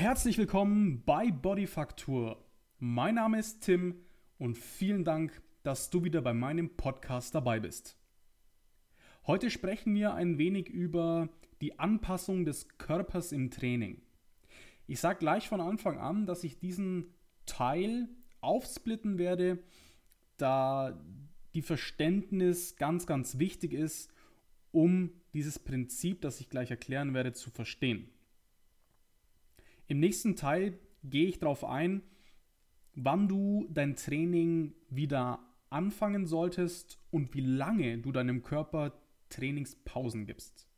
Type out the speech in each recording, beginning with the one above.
Herzlich willkommen bei Bodyfaktur. Mein Name ist Tim und vielen Dank, dass du wieder bei meinem Podcast dabei bist. Heute sprechen wir ein wenig über die Anpassung des Körpers im Training. Ich sage gleich von Anfang an, dass ich diesen Teil aufsplitten werde, da die Verständnis ganz, ganz wichtig ist, um dieses Prinzip, das ich gleich erklären werde, zu verstehen. Im nächsten Teil gehe ich darauf ein, wann du dein Training wieder anfangen solltest und wie lange du deinem Körper Trainingspausen gibst.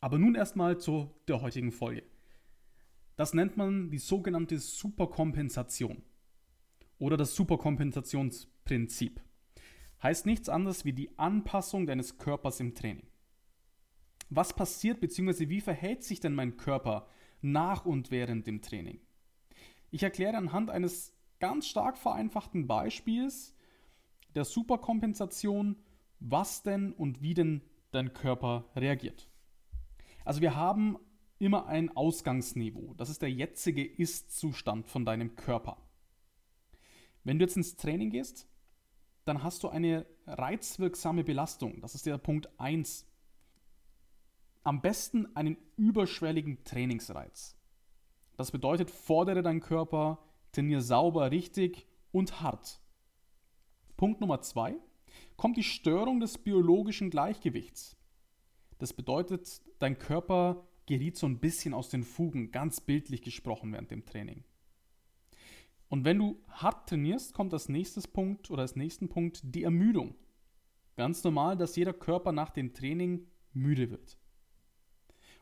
Aber nun erstmal zu der heutigen Folge. Das nennt man die sogenannte Superkompensation oder das Superkompensationsprinzip. Heißt nichts anderes wie die Anpassung deines Körpers im Training. Was passiert bzw. wie verhält sich denn mein Körper nach und während dem Training? Ich erkläre anhand eines ganz stark vereinfachten Beispiels der Superkompensation, was denn und wie denn dein Körper reagiert. Also wir haben immer ein Ausgangsniveau. Das ist der jetzige Ist-Zustand von deinem Körper. Wenn du jetzt ins Training gehst, dann hast du eine reizwirksame Belastung. Das ist der Punkt 1. Am besten einen überschwelligen Trainingsreiz. Das bedeutet, fordere deinen Körper, trainiere sauber, richtig und hart. Punkt Nummer 2 kommt die Störung des biologischen Gleichgewichts. Das bedeutet, dein Körper geriet so ein bisschen aus den Fugen, ganz bildlich gesprochen während dem Training. Und wenn du hart trainierst, kommt als nächstes Punkt oder als nächsten Punkt die Ermüdung. Ganz normal, dass jeder Körper nach dem Training müde wird.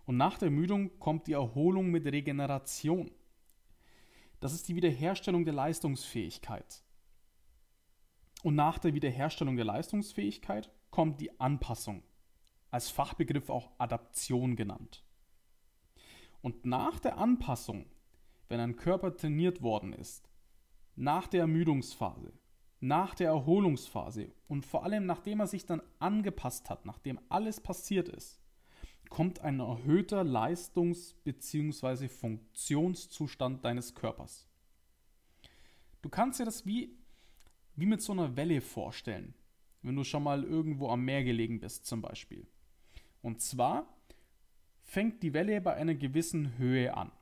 Und nach der Ermüdung kommt die Erholung mit Regeneration. Das ist die Wiederherstellung der Leistungsfähigkeit. Und nach der Wiederherstellung der Leistungsfähigkeit kommt die Anpassung, als Fachbegriff auch Adaption genannt. Und nach der Anpassung, wenn ein Körper trainiert worden ist, nach der Ermüdungsphase, nach der Erholungsphase und vor allem nachdem er sich dann angepasst hat, nachdem alles passiert ist, kommt ein erhöhter Leistungs- bzw. Funktionszustand deines Körpers. Du kannst dir das wie, wie mit so einer Welle vorstellen, wenn du schon mal irgendwo am Meer gelegen bist zum Beispiel. Und zwar fängt die Welle bei einer gewissen Höhe an.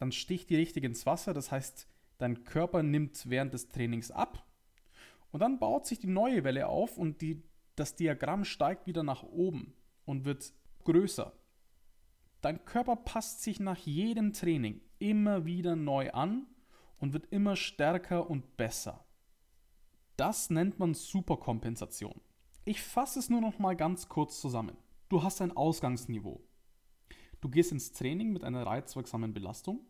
Dann sticht die richtig ins Wasser, das heißt, Dein Körper nimmt während des Trainings ab und dann baut sich die neue Welle auf und die, das Diagramm steigt wieder nach oben und wird größer. Dein Körper passt sich nach jedem Training immer wieder neu an und wird immer stärker und besser. Das nennt man Superkompensation. Ich fasse es nur noch mal ganz kurz zusammen. Du hast ein Ausgangsniveau. Du gehst ins Training mit einer reizwirksamen Belastung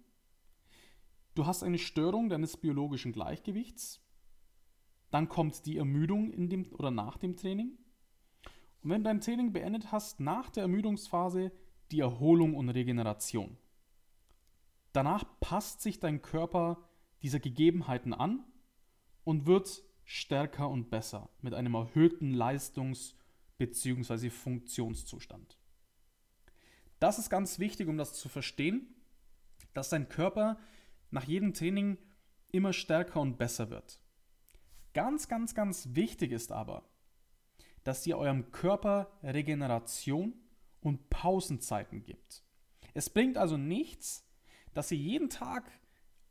Du hast eine Störung deines biologischen Gleichgewichts. Dann kommt die Ermüdung in dem oder nach dem Training. Und wenn du dein Training beendet hast, nach der Ermüdungsphase die Erholung und Regeneration. Danach passt sich dein Körper dieser Gegebenheiten an und wird stärker und besser mit einem erhöhten Leistungs- bzw. Funktionszustand. Das ist ganz wichtig, um das zu verstehen, dass dein Körper nach jedem Training immer stärker und besser wird. Ganz, ganz, ganz wichtig ist aber, dass ihr eurem Körper Regeneration und Pausenzeiten gibt. Es bringt also nichts, dass ihr jeden Tag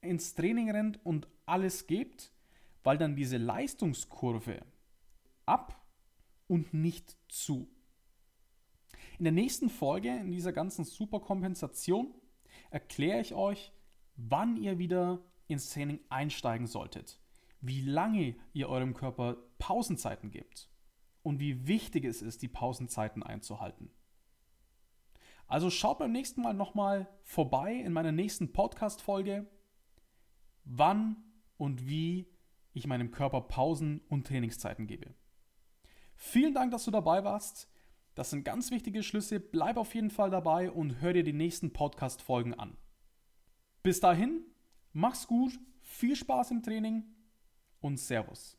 ins Training rennt und alles gebt, weil dann diese Leistungskurve ab und nicht zu. In der nächsten Folge, in dieser ganzen Superkompensation, erkläre ich euch, wann ihr wieder ins Training einsteigen solltet, wie lange ihr eurem Körper Pausenzeiten gebt und wie wichtig es ist, die Pausenzeiten einzuhalten. Also schaut beim nächsten Mal nochmal vorbei in meiner nächsten Podcast-Folge, wann und wie ich meinem Körper Pausen und Trainingszeiten gebe. Vielen Dank, dass du dabei warst. Das sind ganz wichtige Schlüsse. Bleib auf jeden Fall dabei und hör dir die nächsten Podcast-Folgen an. Bis dahin, mach's gut, viel Spaß im Training und Servus.